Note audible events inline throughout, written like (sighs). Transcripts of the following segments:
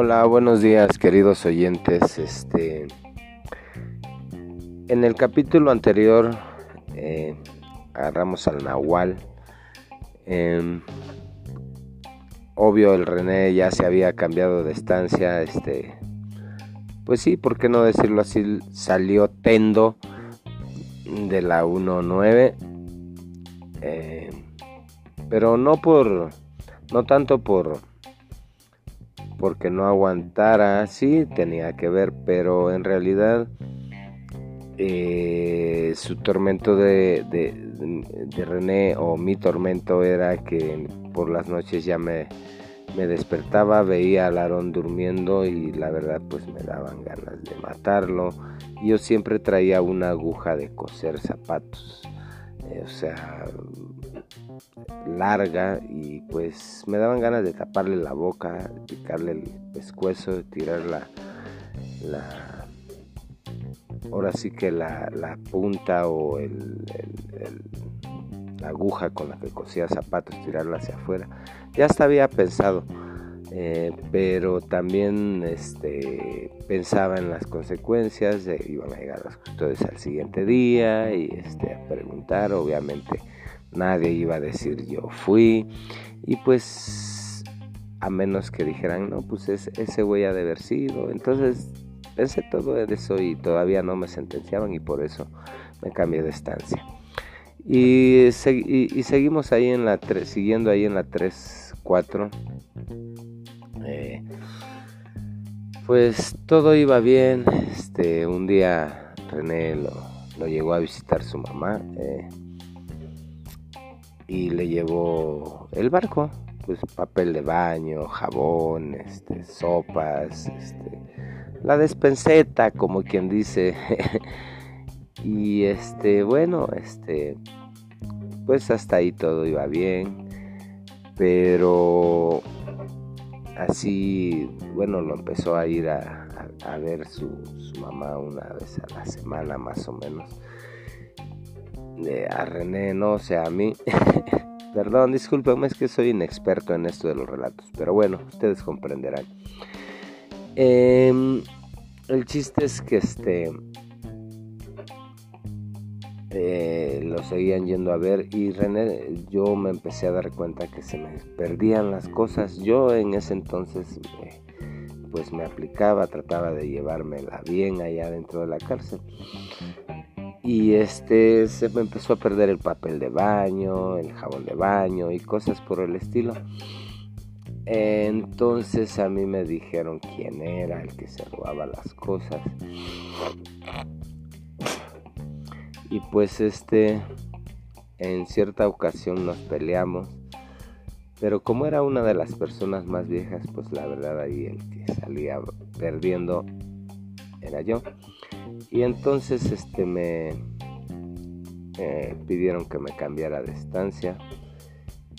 Hola, buenos días queridos oyentes. Este, en el capítulo anterior eh, agarramos al Nahual. Em, obvio el René ya se había cambiado de estancia. Este, pues sí, ¿por qué no decirlo así? Salió Tendo de la 1.9. Eh, pero no por, no tanto por porque no aguantara, sí tenía que ver, pero en realidad eh, su tormento de, René o mi tormento era que por las noches ya me, me despertaba, veía a Larón durmiendo y la verdad pues me daban ganas de matarlo. Yo siempre traía una aguja de coser zapatos, o sea, larga y pues me daban ganas de taparle la boca, picarle el pescuezo, tirar la, la ahora sí que la, punta o el, la aguja con la que cosía zapatos, tirarla hacia afuera. Ya hasta había pensado, eh, pero también este, pensaba en las consecuencias, iban a llegar las custodias al siguiente día y este, a preguntar, obviamente nadie iba a decir yo fui y pues a menos que dijeran no pues ese güey ha de haber sido entonces pensé todo eso y todavía no me sentenciaban y por eso me cambié de estancia. Y, seguimos ahí en la 3 siguiendo ahí en la 3 4 eh, pues todo iba bien este un día René lo, lo llegó a visitar su mamá eh, y le llevó el barco, pues papel de baño, jabón, este, sopas, este, la despenseta, como quien dice. (laughs) y este, bueno, este, pues hasta ahí todo iba bien, pero así, bueno, lo empezó a ir a, ver su, mamá una vez a la semana más o menos a René, no, o sea, a mí. (laughs) Perdón, discúlpenme, es que soy inexperto en esto de los relatos, pero bueno, ustedes comprenderán. Em, el chiste es que este eh, lo seguían yendo a ver y René, yo me empecé a dar cuenta que se me perdían las cosas. Yo en ese entonces pues me aplicaba, trataba de llevármela bien allá dentro de la cárcel y este se me empezó a perder el papel de baño, el jabón de baño y cosas por el estilo. Entonces a mí me dijeron quién era el que se robaba las cosas. Y pues este en cierta ocasión nos peleamos. Pero como era una de las personas más viejas, pues la verdad ahí el que salía perdiendo era yo. Y entonces este me eh, pidieron que me cambiara de estancia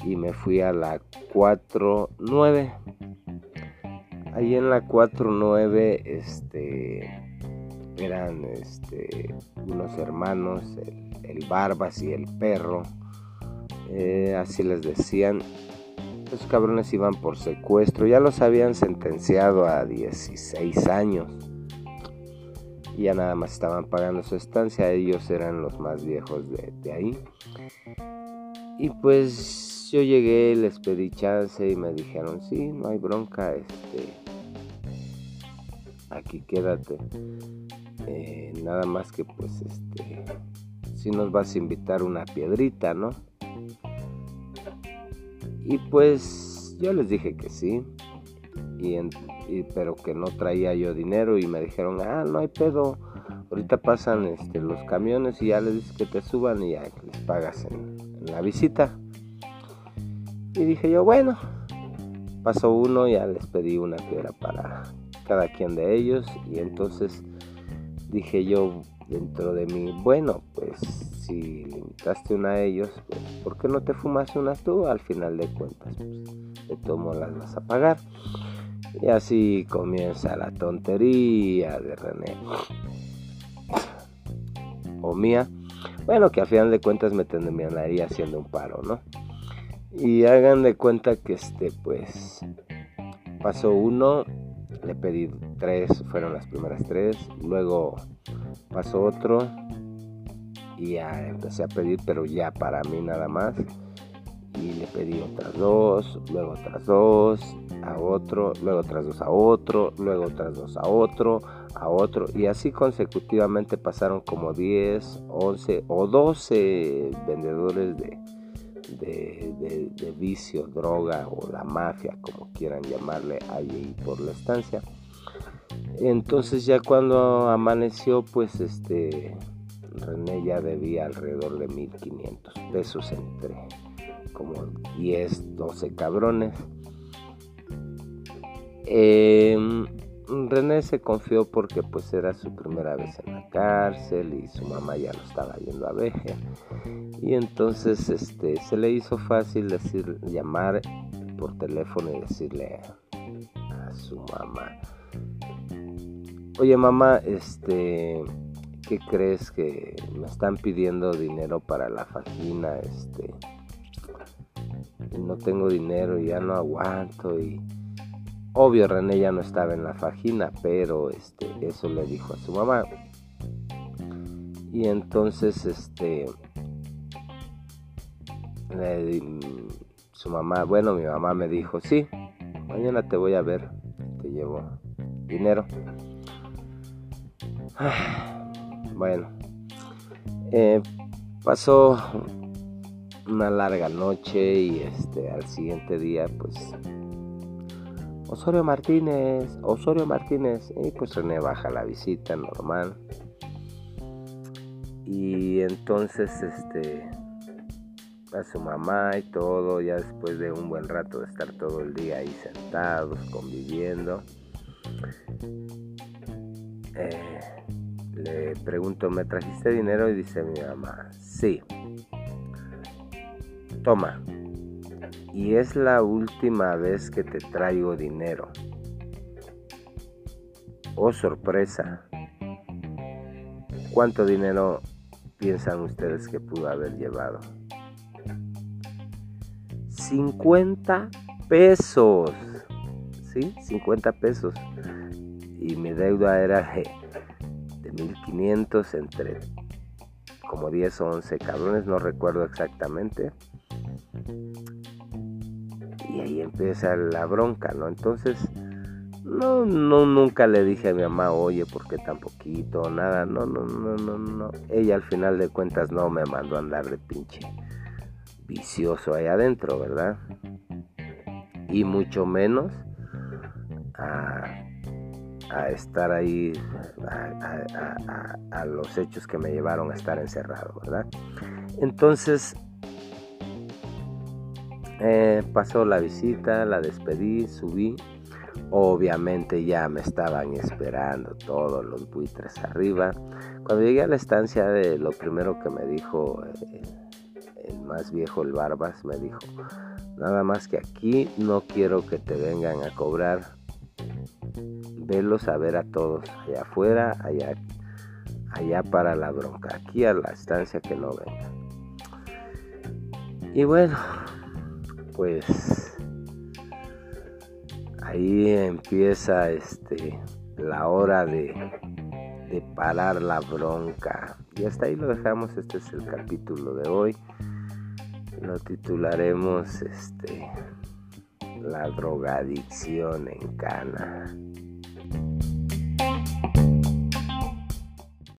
y me fui a la 49. Ahí en la 49 este eran este unos hermanos, el, Barbas y el perro. Eh, así les decían. Los cabrones iban por secuestro, ya los habían sentenciado a 16 años y ya nada más estaban pagando su estancia, ellos eran los más viejos de, ahí. Y pues yo llegué, les pedí chance y me dijeron, sí, no hay bronca, este, aquí quédate. Eh, nada más que pues este, si nos vas a invitar una piedrita, ¿no? Y pues yo les dije que sí. Y, pero que no traía yo dinero y me dijeron, ah, no hay pedo, ahorita pasan este, los camiones y ya les dices que te suban y ya les pagas en, la visita. Y dije yo, bueno, pasó uno, ya les pedí una piedra para cada quien de ellos y entonces dije yo dentro de mí, bueno, pues si limitaste una a ellos, pues, ¿por qué no te fumas unas tú? Al final de cuentas, pues, de tomo las vas a pagar. Y así comienza la tontería de René. O mía. Bueno, que al final de cuentas me terminaría haciendo un paro, ¿no? Y hagan de cuenta que este, pues, pasó uno le pedí tres, fueron las primeras tres, luego pasó otro y ya empecé a pedir, pero ya para mí nada más. Y le pedí otras dos, luego otras dos, a otro, luego otras dos a otro, luego otras dos a otro, a otro. Y así consecutivamente pasaron como 10, 11 o 12 vendedores de, de, de, vicio, droga o la mafia, como quieran llamarle, ahí por la estancia. Entonces ya cuando amaneció, pues este René ya debía alrededor de 1500 pesos entre como 10, 12 cabrones. Em, René se confió porque pues era su primera vez en la cárcel y su mamá ya lo estaba yendo a ver. Y entonces este se le hizo fácil decir llamar por teléfono y decirle a su mamá, "Oye, mamá, este ¿qué crees que me están pidiendo dinero para la fajina? Este no tengo dinero y ya no aguanto y Obvio René ya no estaba en la fajina, pero este, eso le dijo a su mamá. Y entonces este su mamá, bueno, mi mamá me dijo, sí, mañana te voy a ver, te llevo dinero. (sighs) Bueno, eh, pasó una larga noche y este al siguiente día pues Osorio Martínez, Osorio Martínez. Y pues René baja la visita normal. Y entonces este a su mamá y todo, ya después de un buen rato de estar todo el día ahí sentados, conviviendo. Eh, le pregunto, ¿me trajiste dinero? Y dice mi mamá, sí. Toma, y es la última vez que te traigo dinero. Oh sorpresa. ¿Cuánto dinero piensan ustedes que pudo haber llevado? 50 pesos. ¿Sí? 50 pesos. Y mi deuda era de, de 1500 entre como 10 o 11 cabrones, no recuerdo exactamente y ahí empieza la bronca, ¿no? Entonces, no, no, nunca le dije a mi mamá, oye, ¿por qué tan poquito? Nada, no, no, no, no, no. Ella al final de cuentas no me mandó a andar de pinche vicioso ahí adentro, ¿verdad? Y mucho menos a, a estar ahí, a, los hechos que me llevaron a estar encerrado, ¿verdad? Entonces, eh, pasó la visita, la despedí, subí. Obviamente ya me estaban esperando todos los buitres arriba. Cuando llegué a la estancia, de lo primero que me dijo eh, el más viejo, el Barbas, me dijo, nada más que aquí no quiero que te vengan a cobrar. Velos a ver a todos, allá afuera, allá, allá para la bronca, aquí a la estancia que no vengan. Y bueno, pues ahí empieza este la hora de, de parar la bronca. Y hasta ahí lo dejamos. Este es el capítulo de hoy. Lo titularemos este La drogadicción en Cana.